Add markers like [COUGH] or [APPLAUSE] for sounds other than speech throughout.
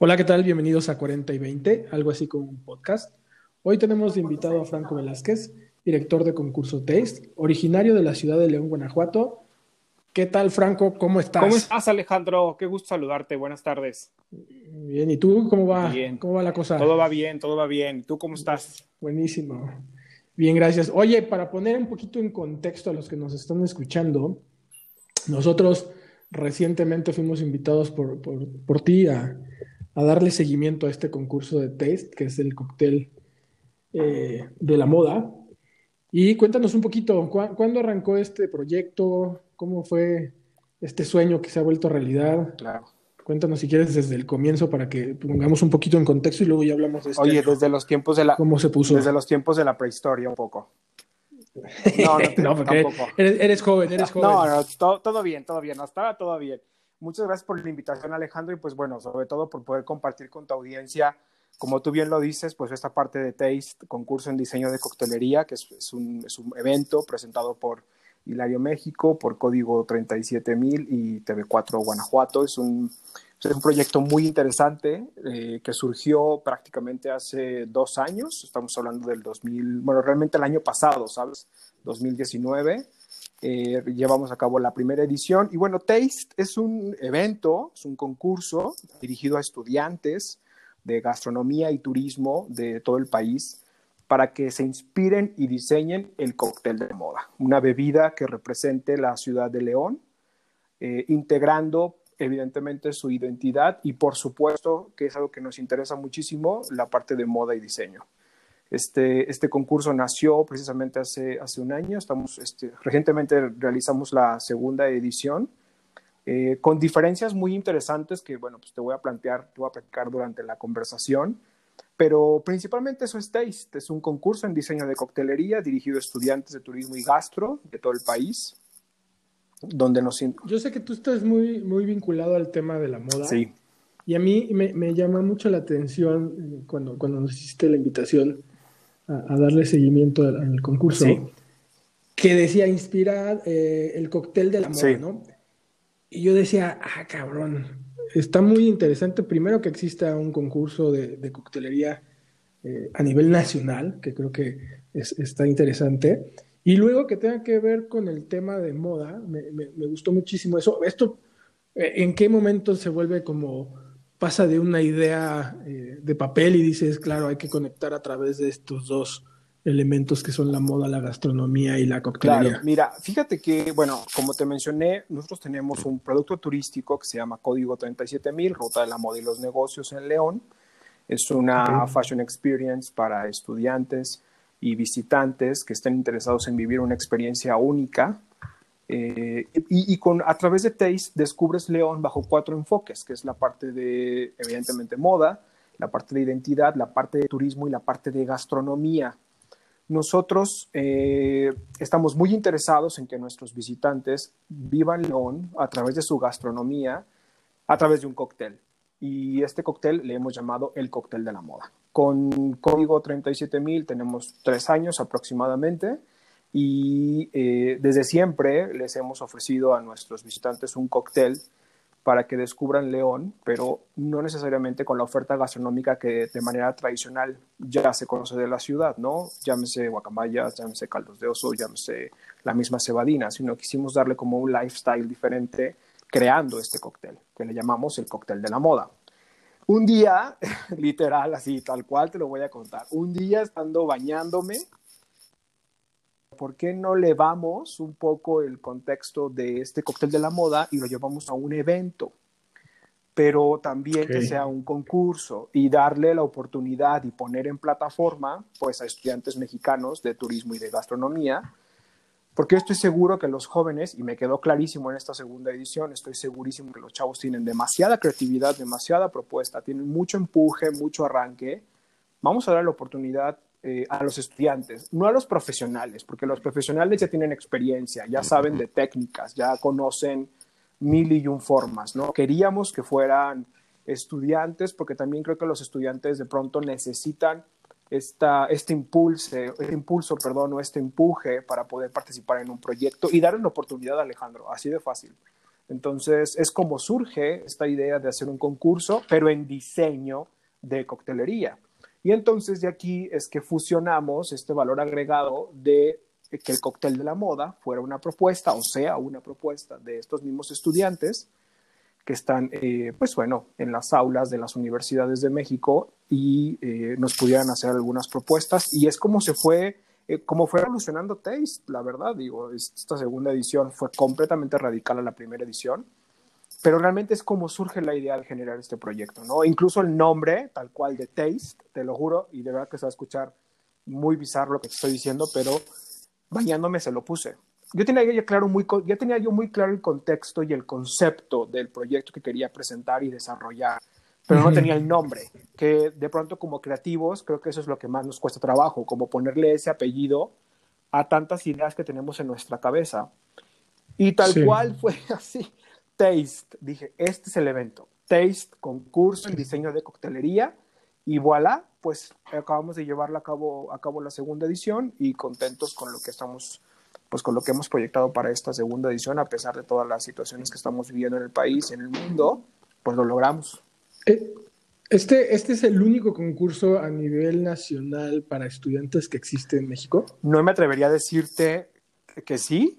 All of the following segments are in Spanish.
Hola, ¿qué tal? Bienvenidos a 40 y 20, algo así como un podcast. Hoy tenemos de invitado a Franco Velázquez, director de concurso Taste, originario de la ciudad de León, Guanajuato. ¿Qué tal, Franco? ¿Cómo estás? ¿Cómo estás, Alejandro? Qué gusto saludarte. Buenas tardes. Bien, ¿y tú cómo va? Bien. ¿Cómo va la cosa? Todo va bien, todo va bien. ¿Tú cómo estás? Buenísimo. Bien, gracias. Oye, para poner un poquito en contexto a los que nos están escuchando, nosotros recientemente fuimos invitados por, por, por ti a, a darle seguimiento a este concurso de Taste, que es el cóctel eh, de la moda. Y cuéntanos un poquito, ¿cu ¿cuándo arrancó este proyecto? ¿Cómo fue este sueño que se ha vuelto realidad? Claro. Cuéntanos si quieres desde el comienzo para que pongamos un poquito en contexto y luego ya hablamos de este Oye, desde los tiempos de la cómo se puso. Desde los tiempos de la prehistoria un poco. [LAUGHS] No, no, te, no tampoco. Eres, eres, joven, eres joven. No, no, todo, todo bien, todo bien, hasta todo bien. Muchas gracias por la invitación, Alejandro, y pues bueno, sobre todo por poder compartir con tu audiencia, como tú bien lo dices, pues esta parte de Taste, concurso en diseño de coctelería, que es, un, evento presentado por Hilario México, por Código 37000 y TV4 Guanajuato. Es un, es un proyecto muy interesante eh, que surgió prácticamente hace dos años, estamos hablando del 2000, bueno, realmente el año pasado, ¿sabes? 2019 eh, llevamos a cabo la primera edición. Y bueno, Taste es un evento, es un concurso dirigido a estudiantes de gastronomía y turismo de todo el país para que se inspiren y diseñen el cóctel de moda, una bebida que represente la ciudad de León, eh, integrando evidentemente su identidad y por supuesto, que es algo que nos interesa muchísimo, la parte de moda y diseño. Este, este concurso nació precisamente hace, hace un año. Estamos, este, recientemente realizamos la segunda edición eh, con diferencias muy interesantes que, bueno, pues te voy a plantear, te voy a platicar durante la conversación. Pero principalmente eso es Taste. Es un concurso en diseño de coctelería dirigido a estudiantes de turismo y gastro de todo el país. Donde nos... Yo sé que tú estás muy, muy vinculado al tema de la moda. Sí. Y a mí me, me llama mucho la atención cuando, cuando nos hiciste la invitación a, a darle seguimiento al, al concurso, Sí. que decía inspirar eh, el cóctel de la moda, Sí. ¿no? Y yo decía, ah, cabrón, está muy interesante primero que exista un concurso de, de coctelería eh, a nivel nacional, que creo que es, está interesante, y luego que tenga que ver con el tema de moda, me, me, me gustó muchísimo eso. Esto, eh, ¿en qué momento se vuelve como pasa de una idea eh, de papel y dices, claro, hay que conectar a través de estos dos elementos que son la moda, la gastronomía y la coctelería. Claro, mira, fíjate que, bueno, como te mencioné, nosotros tenemos un producto turístico que se llama Código 37000, Ruta de la Moda y los Negocios en León. Es una fashion experience para estudiantes y visitantes que estén interesados en vivir una experiencia única. Eh, y y con, a través de Taste descubres León bajo cuatro enfoques, que es la parte de, evidentemente, moda, la parte de identidad, la parte de turismo y la parte de gastronomía. Nosotros eh, estamos muy interesados en que nuestros visitantes vivan León a través de su gastronomía, a través de un cóctel. Y este cóctel le hemos llamado el cóctel de la moda. Con código 37000 tenemos tres años aproximadamente y eh, desde siempre les hemos ofrecido a nuestros visitantes un cóctel para que descubran León, pero no necesariamente con la oferta gastronómica que de manera tradicional ya se conoce de la ciudad, ¿no? Llámese guacamayas, llámese caldos de oso, llámese la misma cebadina, sino quisimos darle como un lifestyle diferente creando este cóctel, que le llamamos el cóctel de la moda. Un día, [LAUGHS] literal, así, tal cual te lo voy a contar, un día estando bañándome, ¿por qué no levamos un poco el contexto de este cóctel de la moda y lo llevamos a un evento? Pero también que sea un concurso y darle la oportunidad y poner en plataforma pues a estudiantes mexicanos de turismo y de gastronomía, porque estoy seguro que los jóvenes, y me quedó clarísimo en esta segunda edición, estoy segurísimo que los chavos tienen demasiada creatividad, demasiada propuesta, tienen mucho empuje, mucho arranque. Vamos a dar la oportunidad eh, a los estudiantes, no a los profesionales, porque los profesionales ya tienen experiencia, ya saben de técnicas, ya conocen mil y un formas, ¿no? Queríamos que fueran estudiantes, porque también creo que los estudiantes de pronto necesitan esta, este, impulso, este impulso, perdón, o este empuje para poder participar en un proyecto y darle una oportunidad a Alejandro, así de fácil. Entonces, es como surge esta idea de hacer un concurso, pero en diseño de coctelería. Y entonces de aquí es que fusionamos este valor agregado de que el cóctel de la moda fuera una propuesta, o sea, una propuesta de estos mismos estudiantes que están, eh, pues bueno, en las aulas de las universidades de México y eh, nos pudieran hacer algunas propuestas. Y es como se fue, eh, como fue evolucionando Taste, la verdad, digo, esta segunda edición fue completamente radical a la primera edición pero realmente es como surge la idea de generar este proyecto, ¿no? Incluso el nombre, tal cual, de Taste, te lo juro, y de verdad que se va a escuchar muy bizarro lo que te estoy diciendo, pero bañándome se lo puse. Yo tenía ya, claro muy, ya tenía yo muy claro el contexto y el concepto del proyecto que quería presentar y desarrollar, pero no tenía el nombre, que de pronto como creativos creo que eso es lo que más nos cuesta trabajo, como ponerle ese apellido a tantas ideas que tenemos en nuestra cabeza. Y tal cual fue [LAUGHS] así. Taste. Dije, este es el evento. Taste, concurso en diseño de coctelería. Y voilà, pues acabamos de llevarla a cabo, a cabo la segunda edición y contentos con lo que estamos, pues con lo que hemos proyectado para esta segunda edición, a pesar de todas las situaciones que estamos viviendo en el país, en el mundo, pues lo logramos. Eh, este, ¿Este es el único concurso a nivel nacional para estudiantes que existe en México? No me atrevería a decirte que sí,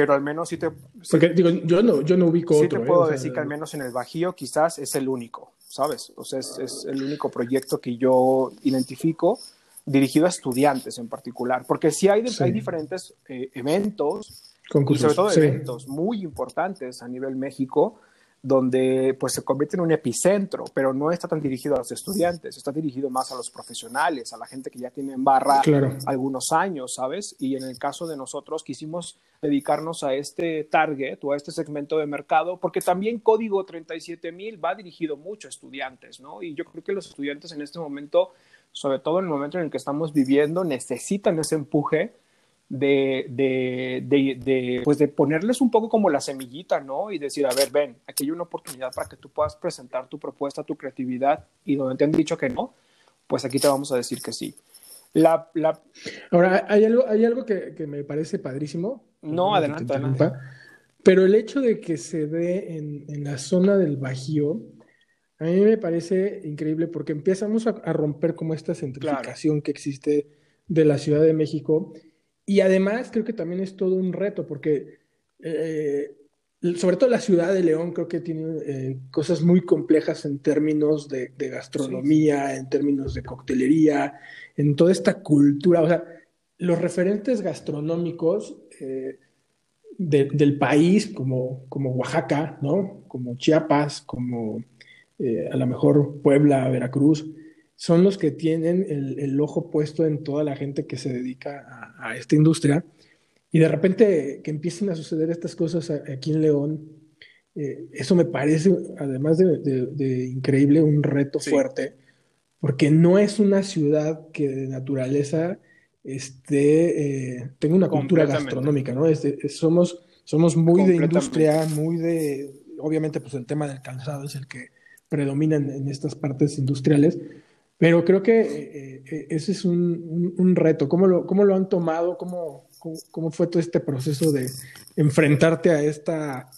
pero al menos sí te... Porque digo, yo no, yo no ubico sí otro. te puedo decir que al menos en el Bajío quizás es el único, ¿sabes? O sea, es, el único proyecto que yo identifico dirigido a estudiantes en particular, porque sí hay, hay diferentes eh, eventos, y sobre todo eventos muy importantes a nivel México, donde pues se convierte en un epicentro, pero no está tan dirigido a los estudiantes, está dirigido más a los profesionales, a la gente que ya tiene en barra algunos años, ¿sabes? Y en el caso de nosotros quisimos dedicarnos a este target o a este segmento de mercado, porque también Código 37000 va dirigido mucho a estudiantes, ¿no? Y yo creo que los estudiantes en este momento, sobre todo en el momento en el que estamos viviendo, necesitan ese empuje de, de, de, pues de ponerles un poco como la semillita, ¿no? Y decir, a ver, ven, aquí hay una oportunidad para que tú puedas presentar tu propuesta, tu creatividad, y donde te han dicho que no, pues aquí te vamos a decir que sí. La, la... Ahora, hay algo, hay algo que, que me parece padrísimo. No, adelante, adelante. Pero el hecho de que se dé en, en, la zona del Bajío, a mí me parece increíble porque empezamos a, a romper como esta centrificación que existe de la Ciudad de México y además creo que también es todo un reto porque, eh, sobre todo la ciudad de León, creo que tiene eh, cosas muy complejas en términos de, gastronomía, en términos de coctelería, en toda esta cultura. O sea, los referentes gastronómicos eh, del país, como, como Oaxaca, ¿no? como Chiapas, como a lo mejor Puebla, Veracruz, son los que tienen el, ojo puesto en toda la gente que se dedica a, esta industria. Y de repente que empiecen a suceder estas cosas aquí en León, eh, eso me parece, además de, increíble, un reto fuerte, porque no es una ciudad que de naturaleza esté, eh, tenga una cultura gastronómica, ¿no? somos, somos muy de industria, muy de, obviamente pues el tema del calzado es el que predomina en estas partes industriales, pero creo que eh, eh, ese es un, reto. ¿Cómo lo, ¿Cómo lo, han tomado? ¿Cómo, ¿Cómo, fue todo este proceso de enfrentarte a esta...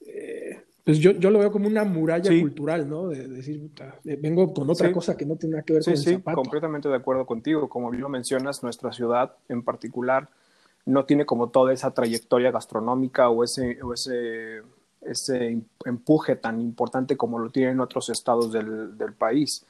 Eh, pues yo, yo, lo veo como una muralla cultural, ¿no? De, decir, vengo con otra cosa que no tiene nada que ver con el zapato. Sí, completamente de acuerdo contigo. Como bien lo mencionas, nuestra ciudad en particular no tiene como toda esa trayectoria gastronómica o ese, o ese, ese empuje tan importante como lo tienen otros estados del, del país.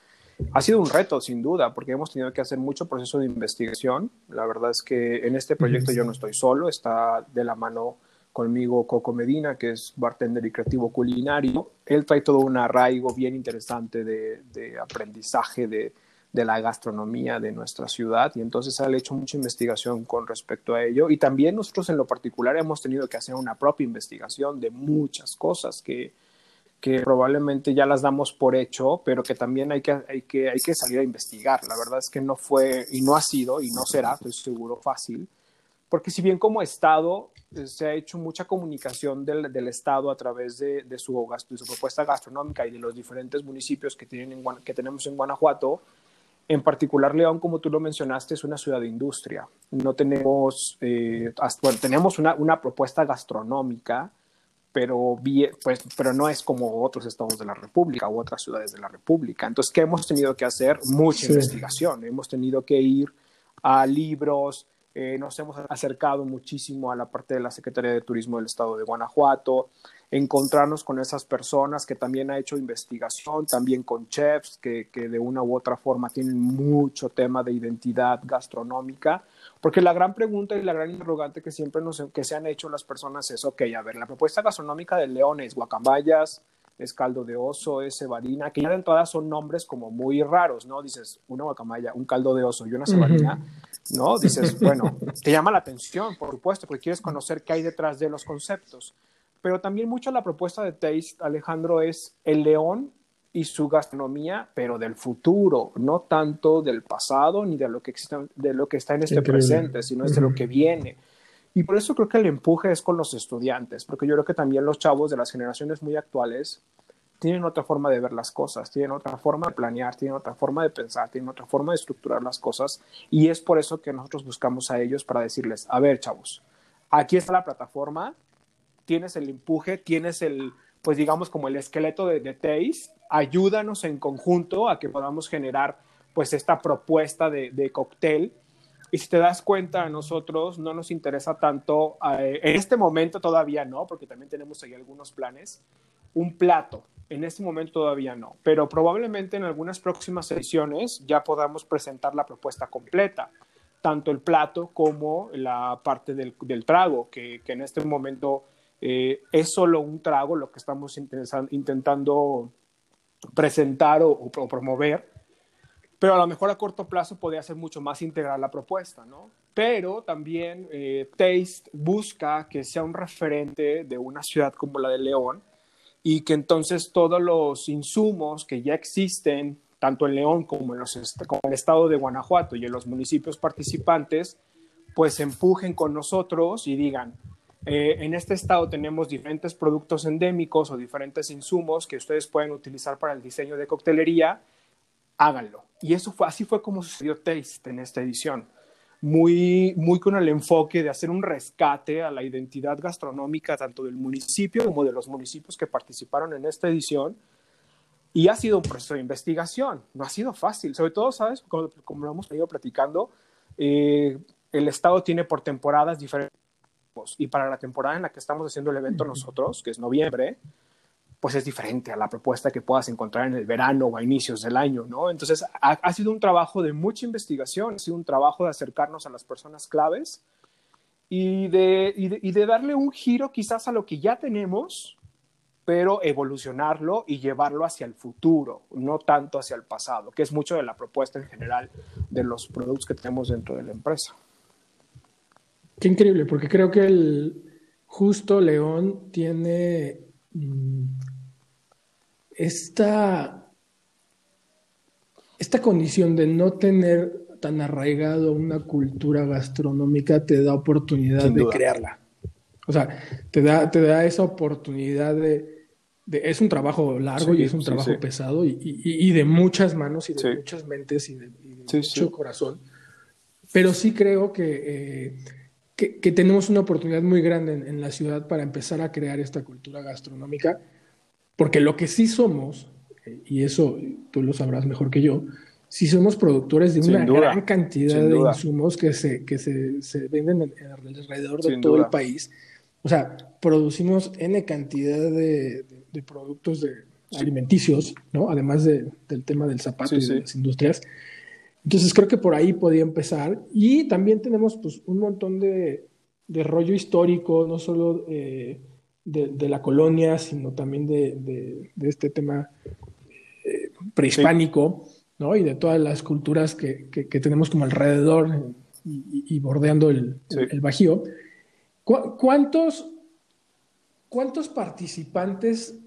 Ha sido un reto, sin duda, porque hemos tenido que hacer mucho proceso de investigación. La verdad es que en este proyecto yo no estoy solo, está de la mano conmigo Coco Medina, que es bartender y creativo culinario. Él trae todo un arraigo bien interesante de, aprendizaje de, la gastronomía de nuestra ciudad y entonces ha hecho mucha investigación con respecto a ello. Y también nosotros en lo particular hemos tenido que hacer una propia investigación de muchas cosas que, que probablemente ya las damos por hecho, pero que también hay que, hay, que, hay que salir a investigar. La verdad es que no fue y no ha sido y no será, estoy seguro, fácil, porque si bien como Estado eh, se ha hecho mucha comunicación del, del Estado a través de, de, su, de, su, propuesta gastronómica y de los diferentes municipios que, tienen que tenemos en Guanajuato, en particular León, como tú lo mencionaste, es una ciudad de industria. No tenemos, eh, bueno, tenemos una, una propuesta gastronómica, pero, pues, pero no es como otros estados de la República u otras ciudades de la República. Entonces, ¿qué hemos tenido que hacer? Mucha investigación. Hemos tenido que ir a libros, eh, nos hemos acercado muchísimo a la parte de la Secretaría de Turismo del Estado de Guanajuato, encontrarnos con esas personas que también ha hecho investigación, también con chefs que, que de una u otra forma tienen mucho tema de identidad gastronómica porque la gran pregunta y la gran interrogante que siempre nos, que se han hecho las personas es, ok, a ver, la propuesta gastronómica del león es guacamayas, es caldo de oso, es cebadina, que ya de entrada son nombres como muy raros, ¿no? Dices, una guacamaya, un caldo de oso y una cebadina, ¿no? Dices, bueno, te llama la atención, por supuesto, porque quieres conocer qué hay detrás de los conceptos. Pero también mucho la propuesta de Taste, Alejandro, es el león y su gastronomía, pero del futuro, no tanto del pasado ni de lo que, existe, de lo que está en este presente, sino de lo que viene. Y por eso creo que el empuje es con los estudiantes, porque yo creo que también los chavos de las generaciones muy actuales tienen otra forma de ver las cosas, tienen otra forma de planear, tienen otra forma de pensar, tienen otra forma de estructurar las cosas. Y es por eso que nosotros buscamos a ellos para decirles, a ver, chavos, aquí está la plataforma, tienes el empuje, tienes el, pues digamos como el esqueleto de, de Taste, ayúdanos en conjunto a que podamos generar pues esta propuesta de, de cóctel. Y si te das cuenta, a nosotros no nos interesa tanto, eh, en este momento todavía no, porque también tenemos ahí algunos planes, un plato. En este momento todavía no, pero probablemente en algunas próximas ediciones ya podamos presentar la propuesta completa, tanto el plato como la parte del, del trago, que, que, en este momento eh, es solo un trago lo que estamos intentando presentar o, promover, pero a lo mejor a corto plazo podría ser mucho más integral la propuesta, ¿no? Pero también eh, Taste busca que sea un referente de una ciudad como la de León y que entonces todos los insumos que ya existen, tanto en León como en, los, como en el estado de Guanajuato y en los municipios participantes, pues empujen con nosotros y digan, eh, en este estado tenemos diferentes productos endémicos o diferentes insumos que ustedes pueden utilizar para el diseño de coctelería, háganlo. Y eso fue, así fue como sucedió Taste en esta edición. Muy, muy con el enfoque de hacer un rescate a la identidad gastronómica tanto del municipio como de los municipios que participaron en esta edición. Y ha sido un proceso de investigación, no ha sido fácil, sobre todo, ¿sabes? Como, lo hemos venido platicando, eh, el Estado tiene por temporadas diferentes y para la temporada en la que estamos haciendo el evento nosotros, que es noviembre, pues es diferente a la propuesta que puedas encontrar en el verano o a inicios del año, ¿no? Entonces, ha, sido un trabajo de mucha investigación, ha sido un trabajo de acercarnos a las personas claves y de, y de, darle un giro quizás a lo que ya tenemos, pero evolucionarlo y llevarlo hacia el futuro, no tanto hacia el pasado, que es mucho de la propuesta en general de los productos que tenemos dentro de la empresa. Qué increíble, porque creo que el justo León tiene mm, esta, esta condición de no tener tan arraigado una cultura gastronómica, te da oportunidad de crearla. O sea, te da, te da esa oportunidad de, es un trabajo largo y es un trabajo pesado y, de muchas manos y de muchas mentes y de, mucho corazón. Pero sí creo que eh, que, tenemos una oportunidad muy grande en, la ciudad para empezar a crear esta cultura gastronómica, porque lo que sí somos, y eso tú lo sabrás mejor que yo, sí somos productores de una gran cantidad de insumos que se, que se, se venden alrededor de todo el país. O sea, producimos N cantidad de, de, productos de alimenticios, ¿no? Además de, del tema del zapato y de las industrias. Entonces creo que por ahí podía empezar. Y también tenemos pues, un montón de, de rollo histórico, no solo eh, de, la colonia, sino también de, de este tema eh, prehispánico, ¿no? Y de todas las culturas que, que, tenemos como alrededor y, bordeando el, el, Bajío. ¿Cuántos, ¿Cuántos participantes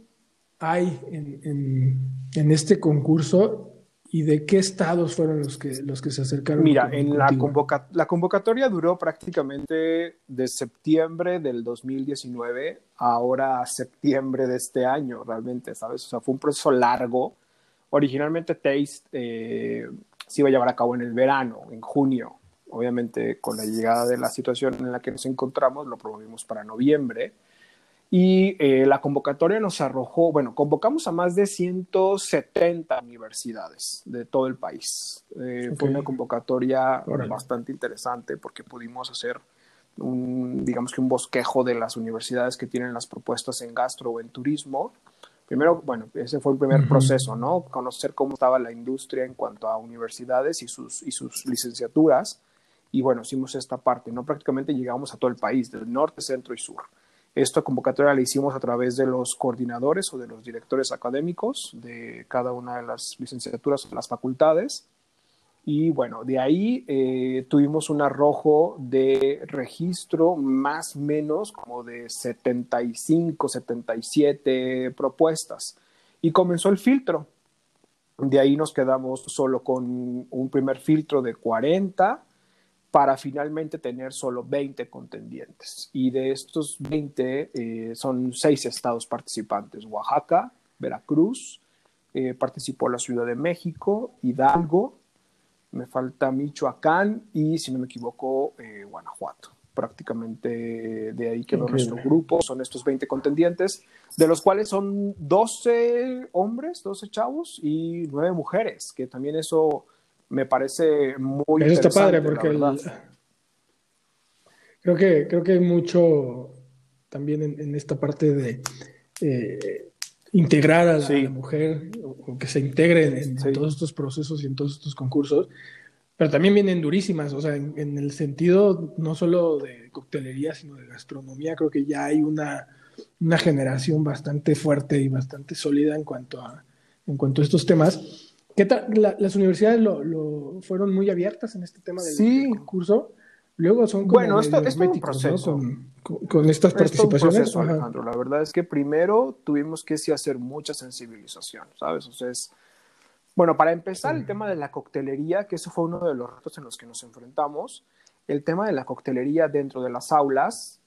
hay en, en, en este concurso ¿Y de qué estados fueron los que, los que se acercaron? Mira, en la, la convocatoria duró prácticamente de septiembre del 2019 a ahora septiembre de este año, realmente, ¿sabes? O sea, fue un proceso largo. Originalmente Taste eh, se iba a llevar a cabo en el verano, en junio. Obviamente, con la llegada de la situación en la que nos encontramos, lo promovimos para noviembre. Y eh, la convocatoria nos arrojó, bueno, convocamos a más de 170 universidades de todo el país. Eh, fue una convocatoria bastante interesante porque pudimos hacer un, digamos que un bosquejo de las universidades que tienen las propuestas en gastro o en turismo. Primero, bueno, ese fue el primer proceso, ¿no? Conocer cómo estaba la industria en cuanto a universidades y sus, y sus licenciaturas. Y bueno, hicimos esta parte, ¿no? Prácticamente llegamos a todo el país, del norte, centro y sur. Esta convocatoria la hicimos a través de los coordinadores o de los directores académicos de cada una de las licenciaturas las facultades. Y bueno, de ahí eh, tuvimos un arrojo de registro más o menos como de 75, 77 propuestas. Y comenzó el filtro. De ahí nos quedamos solo con un primer filtro de 40 para finalmente tener solo 20 contendientes. Y de estos 20 eh, son seis estados participantes, Oaxaca, Veracruz, eh, participó la Ciudad de México, Hidalgo, me falta Michoacán y, si no me equivoco, eh, Guanajuato. Prácticamente de ahí quedó nuestro grupo, son estos 20 contendientes, de los cuales son 12 hombres, 12 chavos y 9 mujeres, que también eso me parece muy Eso está padre porque creo que creo que hay mucho también en, esta parte de eh, integrar a la, mujer o, que se integre en, todos estos procesos y en todos estos concursos, pero también vienen durísimas, o sea, en, el sentido no solo de coctelería, sino de gastronomía, creo que ya hay una, una generación bastante fuerte y bastante sólida en cuanto a, en cuanto a estos temas. ¿Qué tal? las universidades lo, fueron muy abiertas en este tema del, concurso. Luego son como bueno, esto, es un proceso. Con, estas participaciones. Alejandro. La verdad es que primero tuvimos que sí hacer mucha sensibilización, ¿sabes? O sea, es, bueno, para empezar, el tema de la coctelería, que eso fue uno de los retos en los que nos enfrentamos, el tema de la coctelería dentro de las aulas,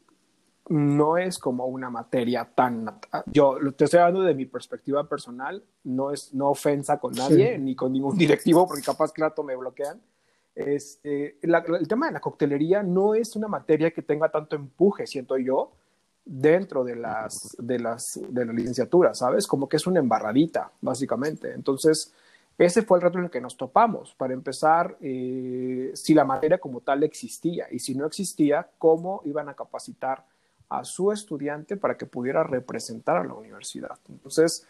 no es como una materia tan... Yo te estoy hablando de mi perspectiva personal, no es no ofensa con nadie, ni con ningún [LAUGHS] directivo, porque capaz que rato me bloquean. Este, el tema de la coctelería no es una materia que tenga tanto empuje, siento yo, dentro de las, de las, de la licenciatura, ¿sabes? Como que es una embarradita, básicamente. Entonces, ese fue el reto en el que nos topamos. Para empezar, eh, si la materia como tal existía y si no existía, cómo iban a capacitar a su estudiante para que pudiera representar a la universidad. Entonces...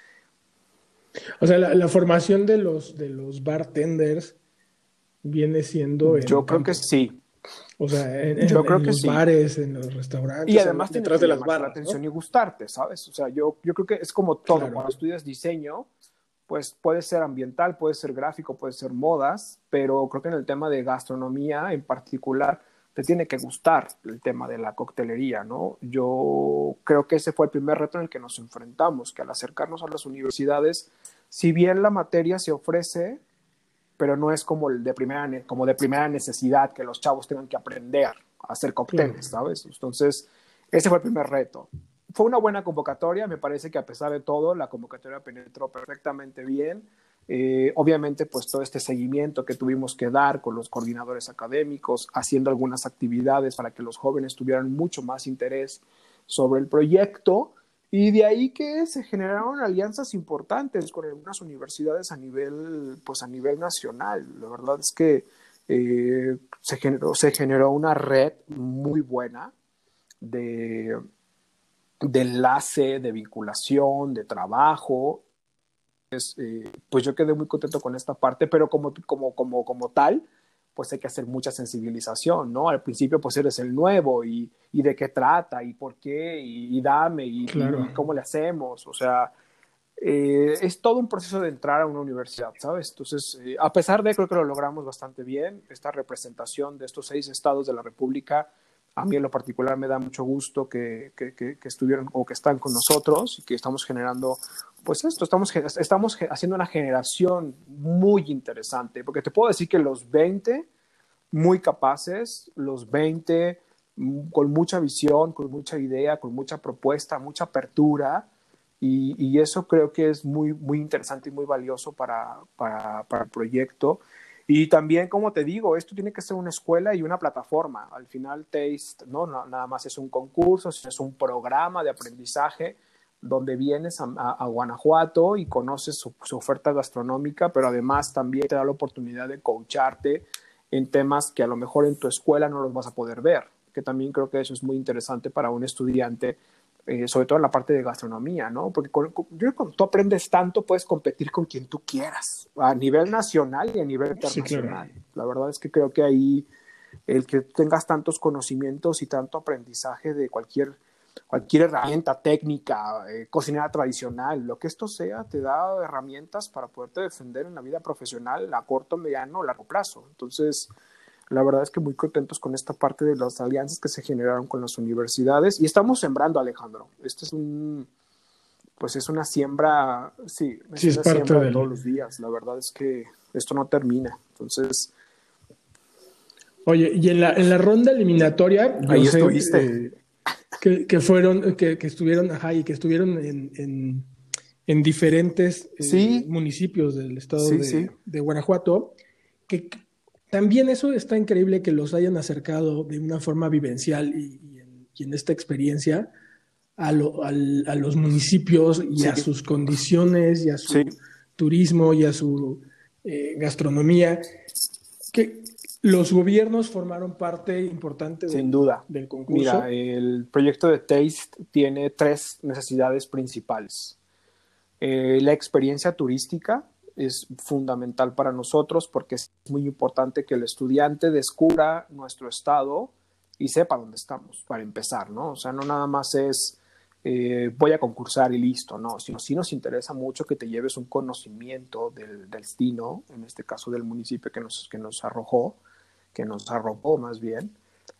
O sea, la, formación de los, de los bartenders viene siendo... yo creo que sí. O sea, en, yo creo que los bares, en los restaurantes. Y además detrás de las barras. La atención y gustarte, ¿sabes? O sea, yo, yo creo que es como todo. Cuando estudias diseño, pues puede ser ambiental, puede ser gráfico, puede ser modas, pero creo que en el tema de gastronomía en particular, te tiene que gustar el tema de la coctelería, ¿no? Yo creo que ese fue el primer reto en el que nos enfrentamos, que al acercarnos a las universidades, si bien la materia se ofrece, pero no es como, el de, primera, como de primera necesidad que los chavos tengan que aprender a hacer cócteles, ¿sabes? Entonces, ese fue el primer reto. Fue una buena convocatoria, me parece que a pesar de todo, la convocatoria penetró perfectamente bien eh, obviamente, pues todo este seguimiento que tuvimos que dar con los coordinadores académicos, haciendo algunas actividades para que los jóvenes tuvieran mucho más interés sobre el proyecto. Y de ahí que se generaron alianzas importantes con algunas universidades a nivel, pues a nivel nacional. La verdad es que eh, se, generó, se generó una red muy buena de, de enlace, de vinculación, de trabajo eh, pues yo quedé muy contento con esta parte, pero como, como, como, como tal, pues hay que hacer mucha sensibilización, ¿no? Al principio pues eres el nuevo y, y de qué trata y por qué y, dame y, cómo le hacemos, o sea, eh, es todo un proceso de entrar a una universidad, ¿sabes? Entonces, eh, a pesar de, creo que lo logramos bastante bien, esta representación de estos seis estados de la República, a mí en lo particular me da mucho gusto que, que, que, que estuvieron o que están con nosotros y que estamos generando pues esto, estamos, estamos haciendo una generación muy interesante, porque te puedo decir que los 20 muy capaces, los 20 mm, con mucha visión, con mucha idea, con mucha propuesta, mucha apertura, y, eso creo que es muy, muy interesante y muy valioso para, para, el proyecto. Y también, como te digo, esto tiene que ser una escuela y una plataforma. Al final, Taste no, nada más es un concurso, es un programa de aprendizaje donde vienes a, Guanajuato y conoces su, oferta gastronómica, pero además también te da la oportunidad de coacharte en temas que a lo mejor en tu escuela no los vas a poder ver, que también creo que eso es muy interesante para un estudiante, eh, sobre todo en la parte de gastronomía, ¿no? Porque cuando tú aprendes tanto, puedes competir con quien tú quieras, a nivel nacional y a nivel internacional. La verdad es que creo que ahí el que tengas tantos conocimientos y tanto aprendizaje de cualquier cualquier herramienta técnica, eh, cocinera tradicional, lo que esto sea, te da herramientas para poderte defender en la vida profesional a corto, mediano o largo plazo. Entonces, la verdad es que muy contentos con esta parte de las alianzas que se generaron con las universidades y estamos sembrando, Alejandro. Este es un, pues es una siembra, sí, es, una siembra de todos los días. La verdad es que esto no termina. Entonces, Oye, y en la, en la ronda eliminatoria, ahí estuviste. Eh, que, fueron, que, estuvieron, ajá, y que estuvieron en, en, diferentes eh, municipios del estado de, Guanajuato, que también eso está increíble que los hayan acercado de una forma vivencial y, en, esta experiencia a, los municipios y a sus condiciones y a su turismo y a su eh, gastronomía. Que, los gobiernos formaron parte importante Sin duda. del concurso. Mira, el proyecto de Taste tiene tres necesidades principales. Eh, la experiencia turística es fundamental para nosotros porque es muy importante que el estudiante descubra nuestro estado y sepa dónde estamos, para empezar, ¿no? O sea, no nada más es eh, voy a concursar y listo, no, sino sí nos interesa mucho que te lleves un conocimiento del, destino, en este caso del municipio que nos, que nos arrojó, que nos arropó más bien.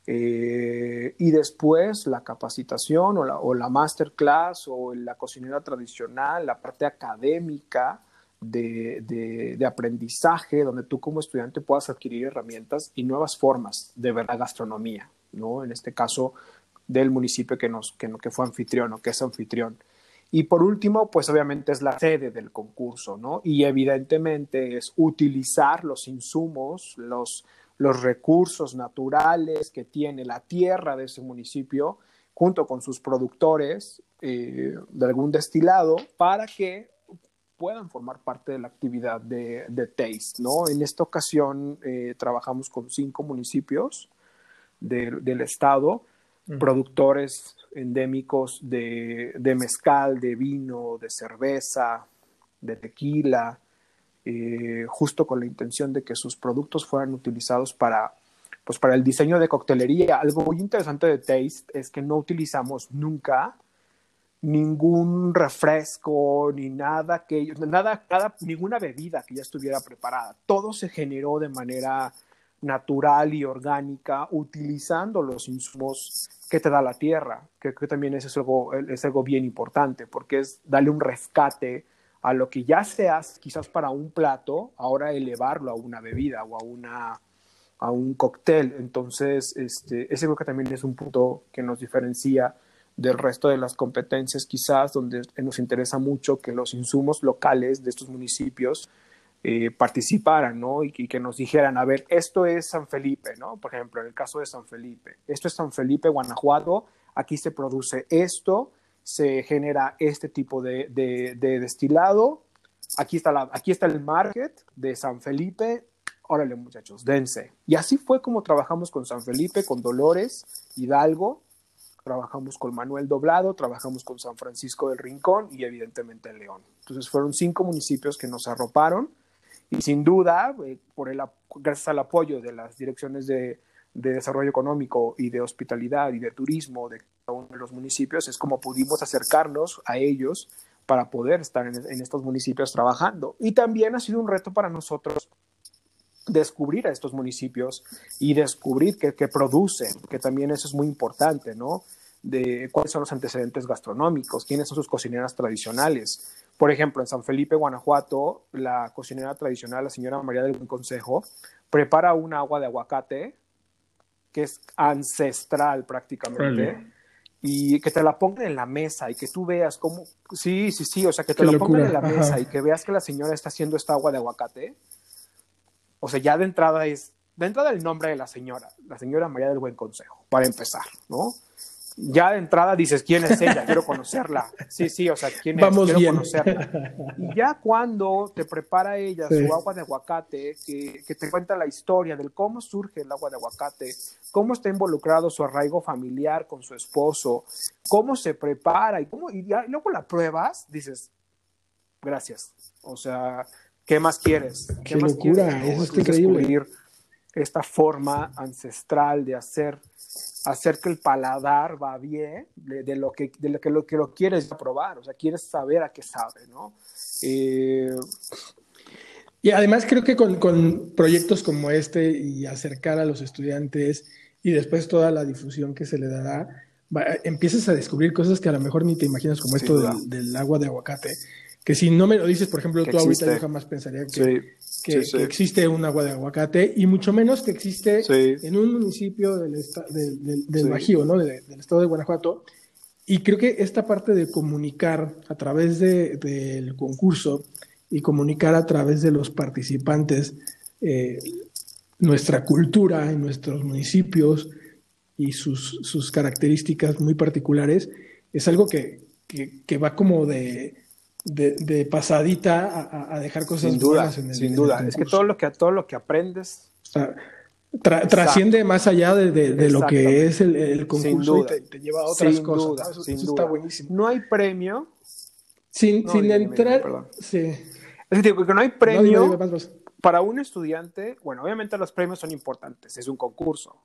Eh, y después la capacitación o la, o la, masterclass o la cocinera tradicional, la parte académica de, de, aprendizaje, donde tú como estudiante puedas adquirir herramientas y nuevas formas de ver la gastronomía, ¿no? En este caso del municipio que, nos, que, que fue anfitrión o que es anfitrión. Y por último, pues obviamente es la sede del concurso, ¿no? Y evidentemente es utilizar los insumos, los, los recursos naturales que tiene la tierra de ese municipio, junto con sus productores eh, de algún destilado, para que puedan formar parte de la actividad de, de Taste. ¿no? En esta ocasión eh, trabajamos con cinco municipios del estado, productores endémicos de, de mezcal, de vino, de cerveza, de tequila, eh, justo con la intención de que sus productos fueran utilizados para, pues para el diseño de coctelería. Algo muy interesante de Taste es que no utilizamos nunca ningún refresco ni nada que nada, ninguna bebida que ya estuviera preparada. Todo se generó de manera natural y orgánica utilizando los insumos que te da la tierra, que, que también es algo, es algo bien importante porque es darle un rescate a lo que ya se hace quizás para un plato, ahora elevarlo a una bebida o a, una, a un cóctel. Entonces, este, ese creo que también es un punto que nos diferencia del resto de las competencias, quizás donde nos interesa mucho que los insumos locales de estos municipios eh, participaran, ¿no? Y, y, que nos dijeran, a ver, esto es San Felipe, ¿no? Por ejemplo, en el caso de San Felipe, esto es San Felipe, Guanajuato, aquí se produce esto, se genera este tipo de, destilado. Aquí está, aquí está el market de San Felipe. Órale, muchachos, dense. Y así fue como trabajamos con San Felipe, con Dolores, Hidalgo, trabajamos con Manuel Doblado, trabajamos con San Francisco del Rincón y evidentemente León. Entonces fueron cinco municipios que nos arroparon y sin duda, eh, por el, gracias al apoyo de las direcciones de, de desarrollo económico y de hospitalidad y de turismo de cada uno de los municipios, es como pudimos acercarnos a ellos para poder estar en, estos municipios trabajando. Y también ha sido un reto para nosotros descubrir a estos municipios y descubrir qué, producen, que también eso es muy importante, ¿no? De cuáles son los antecedentes gastronómicos, quiénes son sus cocineras tradicionales. Por ejemplo, en San Felipe, Guanajuato, la cocinera tradicional, la señora María del Buen Consejo, prepara un agua de aguacate que es ancestral prácticamente. Y que te la pongan en la mesa y que tú veas cómo. Sí, sí, sí. O sea, que te la pongan en la mesa y que veas que la señora está haciendo esta agua de aguacate. o sea, ya de entrada es, de entrada el nombre de la señora, la señora María del Buen Consejo, para empezar, ¿no? Ya de entrada dices, ¿quién es ella? Quiero conocerla. Sí, sí, o sea, ¿quién es? Quiero conocerla. Y ya cuando te prepara ella su agua de aguacate, que, que, te cuenta la historia del cómo surge el agua de aguacate, cómo está involucrado su arraigo familiar con su esposo, cómo se prepara y, cómo, y, luego la pruebas, dices, gracias. O sea, ¿qué más quieres? ¿Qué, más locura, quieres? es increíble. Esta forma ancestral de hacer hacer que el paladar va bien de, lo, que, de lo, que, lo que lo quieres probar, o sea, quieres saber a qué sabe, ¿no? Eh, y además creo que con, con, proyectos como este y acercar a los estudiantes y después toda la difusión que se le dará, empiezas a descubrir cosas que a lo mejor ni te imaginas, como esto del, del, agua de aguacate, que si no me lo dices, por ejemplo, tú ahorita yo jamás pensaría que, que, existe un agua de aguacate y mucho menos que existe en un municipio del, del, Bajío, ¿no? del estado de Guanajuato. Y creo que esta parte de comunicar a través del concurso y comunicar a través de los participantes eh, nuestra cultura en nuestros municipios y sus, sus características muy particulares es algo que, que va como de de, pasadita a, dejar cosas sin duda, en el, Sin duda, es que todo lo que, todo lo que aprendes... trasciende más allá de, lo que es el, concurso y te, lleva a otras cosas. Sin duda, está buenísimo. No hay premio. Sin, sin entrar... sí. Es decir, que no hay premio para un estudiante. Bueno, obviamente los premios son importantes, es un concurso.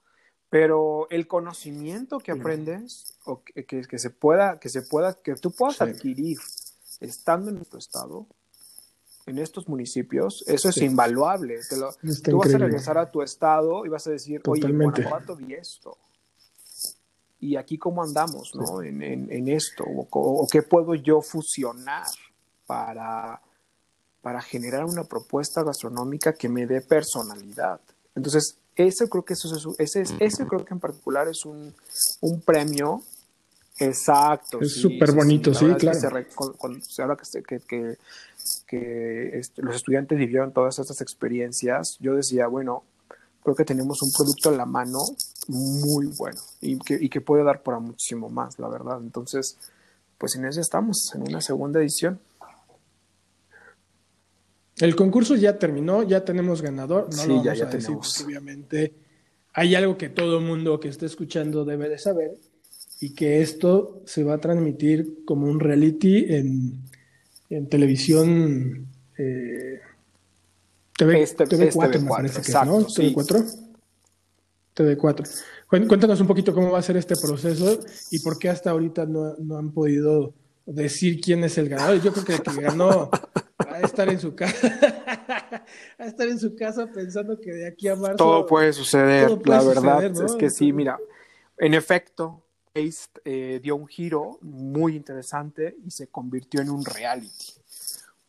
Pero el conocimiento que aprendes, o que, que, se pueda, que se pueda, que tú puedas adquirir estando en nuestro estado, en estos municipios, eso es invaluable. tú vas a regresar a tu estado y vas a decir, oye, en Guanajuato vi esto. Y aquí cómo andamos, ¿no? En, en, esto, o, qué puedo yo fusionar para, para generar una propuesta gastronómica que me dé personalidad. Entonces, eso creo que eso, ese, ese creo que en particular es un, un premio Exacto. Es súper bonito, sí, claro. cuando se habla que, que, que este, los estudiantes vivieron todas estas experiencias, yo decía, bueno, creo que tenemos un producto en la mano muy bueno y que, y que puede dar para muchísimo más, la verdad. Entonces, pues en eso estamos, en una segunda edición. El concurso ya terminó, ya tenemos ganador. No lo vamos ya, a decir, obviamente hay algo que todo mundo que esté escuchando debe de saber y que esto se va a transmitir como un reality en, en televisión eh, TV, TV4, 4 me parece que ¿no? TV4. TV4. Cuéntanos un poquito cómo va a ser este proceso y por qué hasta ahorita no, no han podido decir quién es el ganador. Yo creo que el que ganó va a estar en su casa, [LAUGHS] a estar en su casa pensando que de aquí a marzo todo puede suceder. la verdad es que sí, mira, en efecto, eh, dio un giro muy interesante y se convirtió en un reality.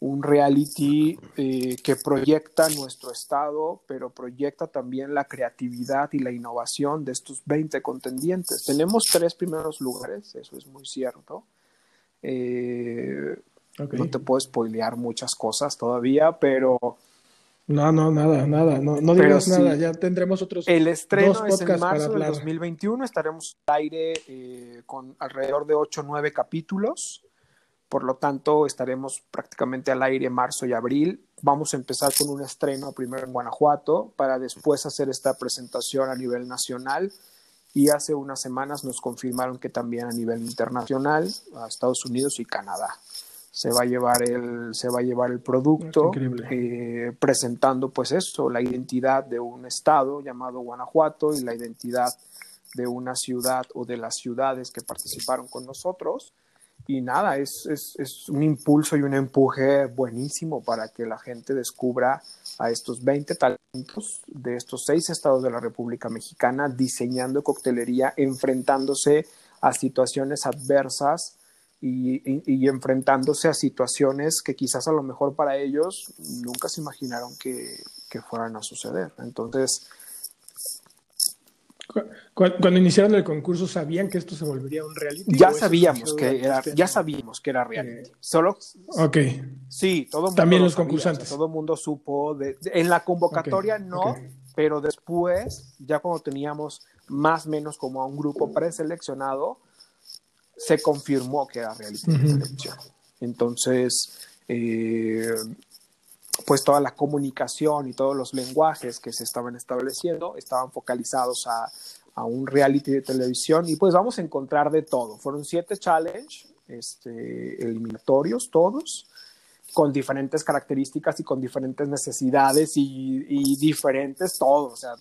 Un reality eh, que proyecta nuestro estado, pero proyecta también la creatividad y la innovación de estos 20 contendientes. Tenemos tres primeros lugares, eso es muy cierto. Eh, no te puedo spoilear muchas cosas todavía, pero no, no, nada, nada, no, no digas nada, ya tendremos otros El estreno es en marzo del 2021, estaremos al aire eh, con alrededor de 8 o 9 capítulos, por lo tanto estaremos prácticamente al aire en marzo y abril. Vamos a empezar con un estreno primero en Guanajuato para después hacer esta presentación a nivel nacional. Y hace unas semanas nos confirmaron que también a nivel internacional a Estados Unidos y Canadá se va a llevar el, se va a llevar el producto, eh, presentando pues eso, la identidad de un estado llamado Guanajuato y la identidad de una ciudad o de las ciudades que participaron con nosotros. Y nada, es, es, es un impulso y un empuje buenísimo para que la gente descubra a estos 20 talentos de estos seis estados de la República Mexicana diseñando coctelería, enfrentándose a situaciones adversas y, enfrentándose a situaciones que quizás a lo mejor para ellos nunca se imaginaron que, fueran a suceder. Entonces, Cuando iniciaron el concurso, ¿sabían que esto se volvería un reality? Ya sabíamos que era, ya sabíamos que era reality. Eh, Solo. Ok. Sí, todo mundo También los concursantes. todo el mundo supo. De, en la convocatoria no, pero después, ya cuando teníamos más o menos como a un grupo preseleccionado, se confirmó que era reality televisión. Entonces, eh, pues toda la comunicación y todos los lenguajes que se estaban estableciendo estaban focalizados a, a un reality de televisión y pues vamos a encontrar de todo. Fueron siete challenge este, eliminatorios todos con diferentes características y con diferentes necesidades y, y diferentes todo. O sea,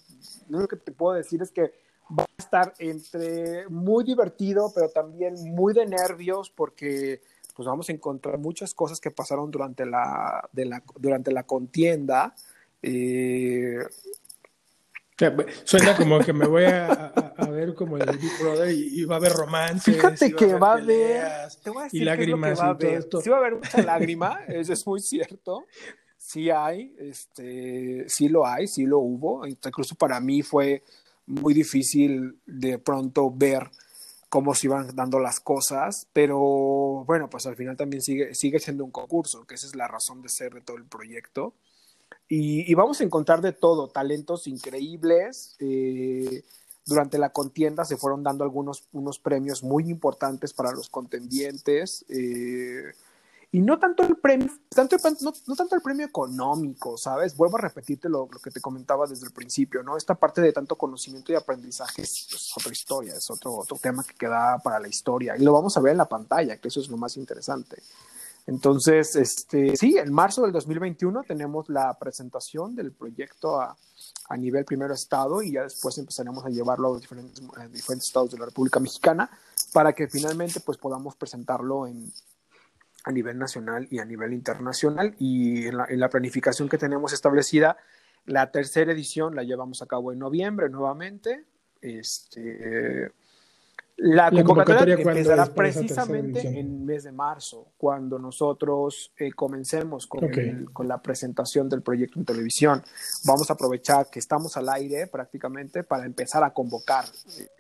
lo que te puedo decir es que va a estar entre muy divertido, pero también muy de nervios porque pues vamos a encontrar muchas cosas que pasaron durante la, de la, durante la contienda. Eh... Suena como que me voy a, a, ver como el Big Brother y, va a haber romance. Fíjate que va a haber, y lágrimas va esto. Sí va a haber mucha lágrima, [LAUGHS] eso es muy cierto. Sí hay, este, sí lo hay, sí lo hubo. Incluso para mí fue muy difícil de pronto ver cómo se iban dando las cosas, pero bueno, pues al final también sigue, sigue siendo un concurso, que esa es la razón de ser de todo el proyecto. Y, vamos a encontrar de todo, talentos increíbles. Eh, durante la contienda se fueron dando algunos unos premios muy importantes para los contendientes. Eh, y no tanto el premio, tanto, no, no, tanto el premio económico, ¿sabes? Vuelvo a repetirte lo, lo, que te comentaba desde el principio, ¿no? Esta parte de tanto conocimiento y aprendizaje es, otra historia, es otro, otro tema que queda para la historia. Y lo vamos a ver en la pantalla, que eso es lo más interesante. Entonces, este, sí, en marzo del 2021 tenemos la presentación del proyecto a, a nivel primero estado y ya después empezaremos a llevarlo a los diferentes, a diferentes estados de la República Mexicana para que finalmente pues podamos presentarlo en, a nivel nacional y a nivel internacional. Y en la, planificación que tenemos establecida, la tercera edición la llevamos a cabo en noviembre nuevamente. Este, la, convocatoria, empezará precisamente en el mes de marzo, cuando nosotros eh, comencemos con, okay. el, con, la presentación del proyecto en televisión. Vamos a aprovechar que estamos al aire prácticamente para empezar a convocar.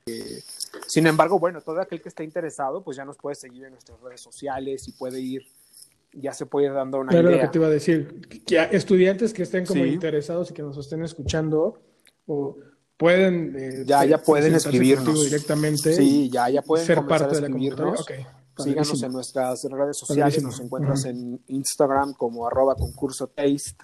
Eh, sin embargo, bueno, todo aquel que esté interesado, pues ya nos puede seguir en nuestras redes sociales y puede ir, ya se puede ir dando una Pero idea. lo que te iba a decir, que estudiantes que estén como sí. interesados y que nos estén escuchando, o pueden eh, ya ya pueden escribirnos. directamente sí ya ya pueden ser parte de la escribirnos. Okay. síganos en nuestras redes sociales nos encuentras uh -huh. en Instagram como arroba concurso taste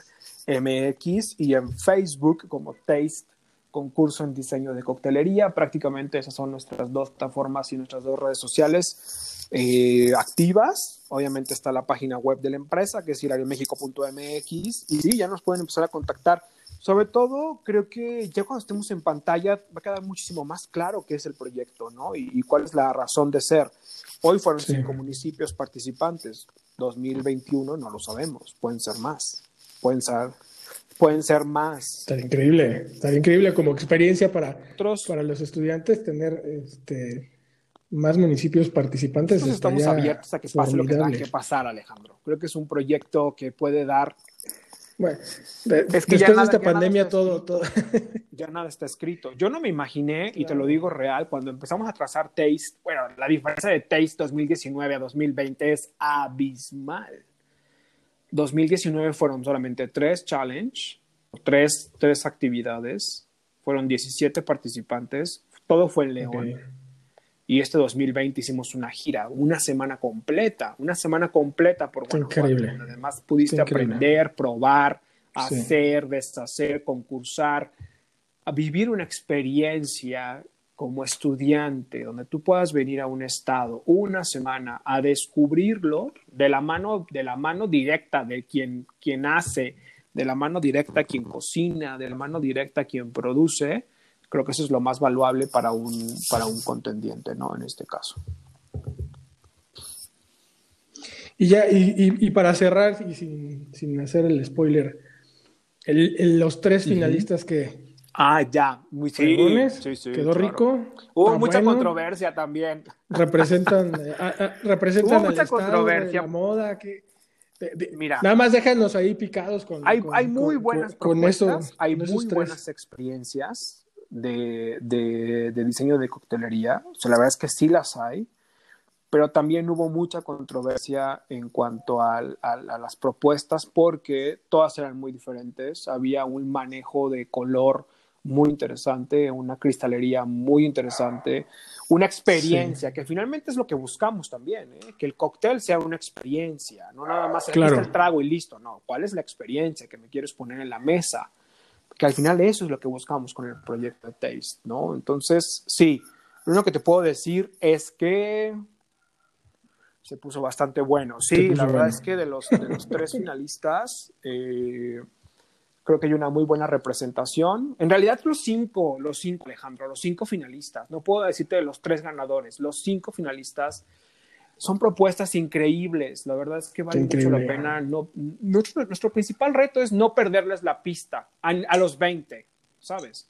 mx y en Facebook como taste concurso en diseño de coctelería. Prácticamente esas son nuestras dos plataformas y nuestras dos redes sociales eh, activas. Obviamente está la página web de la empresa que es hilariomexico.mx y sí ya nos pueden empezar a contactar sobre todo, creo que ya cuando estemos en pantalla va a quedar muchísimo más claro qué es el proyecto, ¿no? Y, y cuál es la razón de ser. Hoy fueron sí. cinco municipios participantes. 2021 no lo sabemos. Pueden ser más. Pueden ser, pueden ser más. Estaría increíble. Estaría increíble como experiencia para, Otros, para los estudiantes tener este, más municipios participantes. estamos abiertos a que pase formidable. lo que tenga que pasar, Alejandro. Creo que es un proyecto que puede dar bueno, es que después nada, de esta pandemia todo, todo. [LAUGHS] Ya nada está escrito. Yo no me imaginé, claro. y te lo digo real, cuando empezamos a trazar Taste, bueno, la diferencia de Taste 2019 a 2020 es abismal. 2019 fueron solamente tres challenge, tres, tres actividades, fueron 17 participantes, todo fue en León. Okay. Y este 2020 hicimos una gira, una semana completa, una semana completa por Guanajuato. Increíble. Además pudiste aprender, probar, hacer, sí. deshacer, concursar, a vivir una experiencia como estudiante, donde tú puedas venir a un estado una semana a descubrirlo de la mano, de la mano directa de quien, quien hace, de la mano directa quien cocina, de la mano directa quien produce, creo que eso es lo más valuable para un, para un contendiente, ¿no? En este caso. Y ya, y, y, y para cerrar, y sin, sin, hacer el spoiler, el, el, los tres finalistas uh -huh. que. Ah, ya, muy sí, sí, sí quedó claro. rico. Hubo mucha controversia también. Representan, [LAUGHS] a, a, representan Hubo mucha al controversia. la moda, que, de, de, Mira, nada más déjanos ahí picados con. Hay, con, hay muy buenas con, propuestas, eso, hay muy buenas experiencias de, de, diseño de coctelería. O sea, la verdad es que sí las hay, pero también hubo mucha controversia en cuanto a, las propuestas porque todas eran muy diferentes. Había un manejo de color muy interesante, una cristalería muy interesante, una experiencia, que finalmente es lo que buscamos también, ¿eh? que el cóctel sea una experiencia, no nada más el trago y listo, no, ¿cuál es la experiencia que me quieres poner en la mesa? Que al final eso es lo que buscamos con el proyecto de Taste, ¿no? Entonces, sí, lo único que te puedo decir es que se puso bastante bueno. Sí, la verdad es que de los, de los tres finalistas, eh, creo que hay una muy buena representación. En realidad, los cinco, los cinco, Alejandro, los cinco finalistas, no puedo decirte de los tres ganadores, los cinco finalistas son propuestas increíbles. La verdad es que vale mucho la pena. No, nuestro, nuestro, principal reto es no perderles la pista a, a los 20, ¿sabes?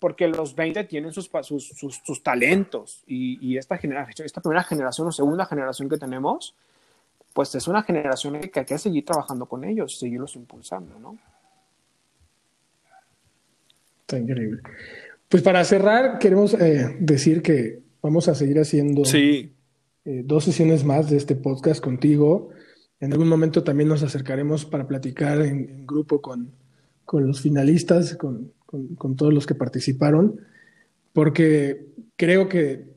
porque los 20 tienen sus, sus, sus, talentos y, esta generación, esta primera generación o segunda generación que tenemos, pues es una generación que hay que seguir trabajando con ellos, seguirlos impulsando, ¿no? Está increíble. Pues para cerrar, queremos eh, decir que vamos a seguir haciendo sí. Eh, dos sesiones más de este podcast contigo. En algún momento también nos acercaremos para platicar en, grupo con, con los finalistas, con, con, todos los que participaron, porque creo que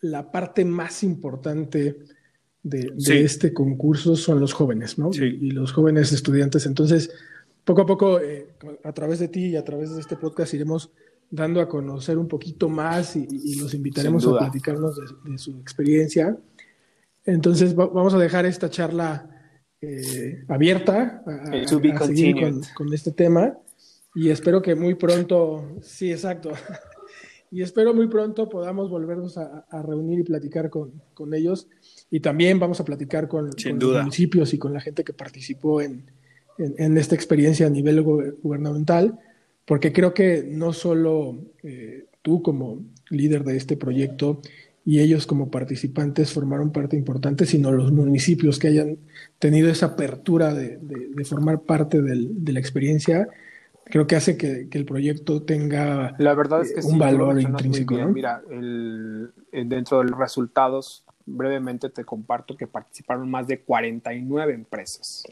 la parte más importante de, este concurso son los jóvenes, ¿no? Y, los jóvenes estudiantes. Entonces, poco a poco, eh, a través de ti y a través de este podcast, iremos dando a conocer un poquito más y, los invitaremos a platicarnos de, su experiencia. Entonces, vamos a dejar esta charla eh, abierta a, seguir con, con, este tema. Y espero que muy pronto, sí, exacto. [LAUGHS] y espero muy pronto podamos volvernos a, reunir y platicar con, con, ellos. Y también vamos a platicar con, los municipios y con la gente que participó en, en, esta experiencia a nivel gubernamental, porque creo que no solo eh, tú como líder de este proyecto y ellos como participantes formaron parte importante, sino los municipios que hayan tenido esa apertura de, de, formar parte del, de la experiencia creo que hace que, el proyecto tenga la verdad es que un valor intrínseco. Mira, el, dentro de los resultados, brevemente te comparto que participaron más de 49 empresas.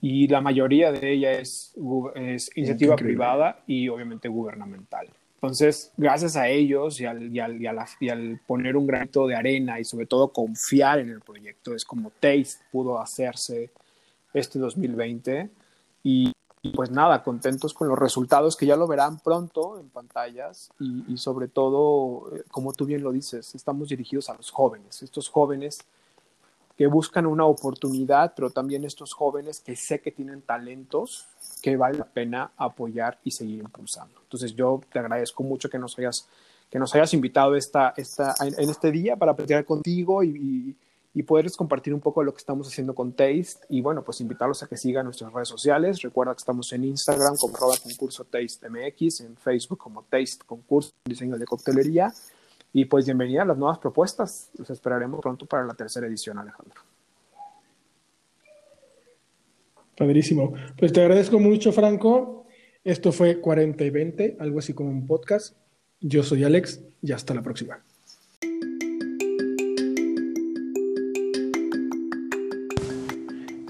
Y la mayoría de ellas es, iniciativa privada y obviamente gubernamental. Entonces, gracias a ellos y al, poner un granito de arena y sobre todo confiar en el proyecto, es como Taste pudo hacerse este 2020. Y y pues nada, contentos con los resultados que ya lo verán pronto en pantallas y, sobre todo, eh, como tú bien lo dices, estamos dirigidos a los jóvenes, estos jóvenes que buscan una oportunidad, pero también estos jóvenes que sé que tienen talentos que vale la pena apoyar y seguir impulsando. Entonces yo te agradezco mucho que nos hayas, que nos hayas invitado esta, esta, en este día para platicar contigo y y poderles compartir un poco de lo que estamos haciendo con Taste y bueno, pues invitarlos a que sigan nuestras redes sociales. Recuerda que estamos en Instagram como arroba concurso Taste MX, en Facebook como Taste Concurso Diseño de Coctelería y pues bienvenida a las nuevas propuestas. Los esperaremos pronto para la tercera edición, Alejandro. Padrísimo. Pues te agradezco mucho, Franco. Esto fue 40 y 20, algo así como un podcast. Yo soy Alex y hasta la próxima.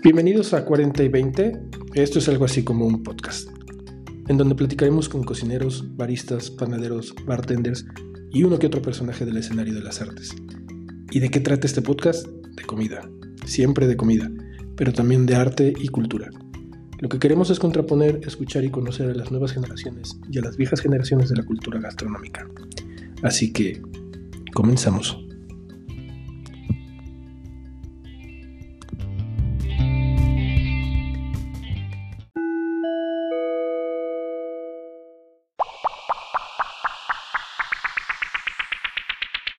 Bienvenidos a 40 y 20. Esto es algo así como un podcast, en donde platicaremos con cocineros, baristas, panaderos, bartenders y uno que otro personaje del escenario de las artes. ¿Y de qué trata este podcast? De comida, siempre de comida, pero también de arte y cultura. Lo que queremos es contraponer, escuchar y conocer a las nuevas generaciones y a las viejas generaciones de la cultura gastronómica. Así que, comenzamos.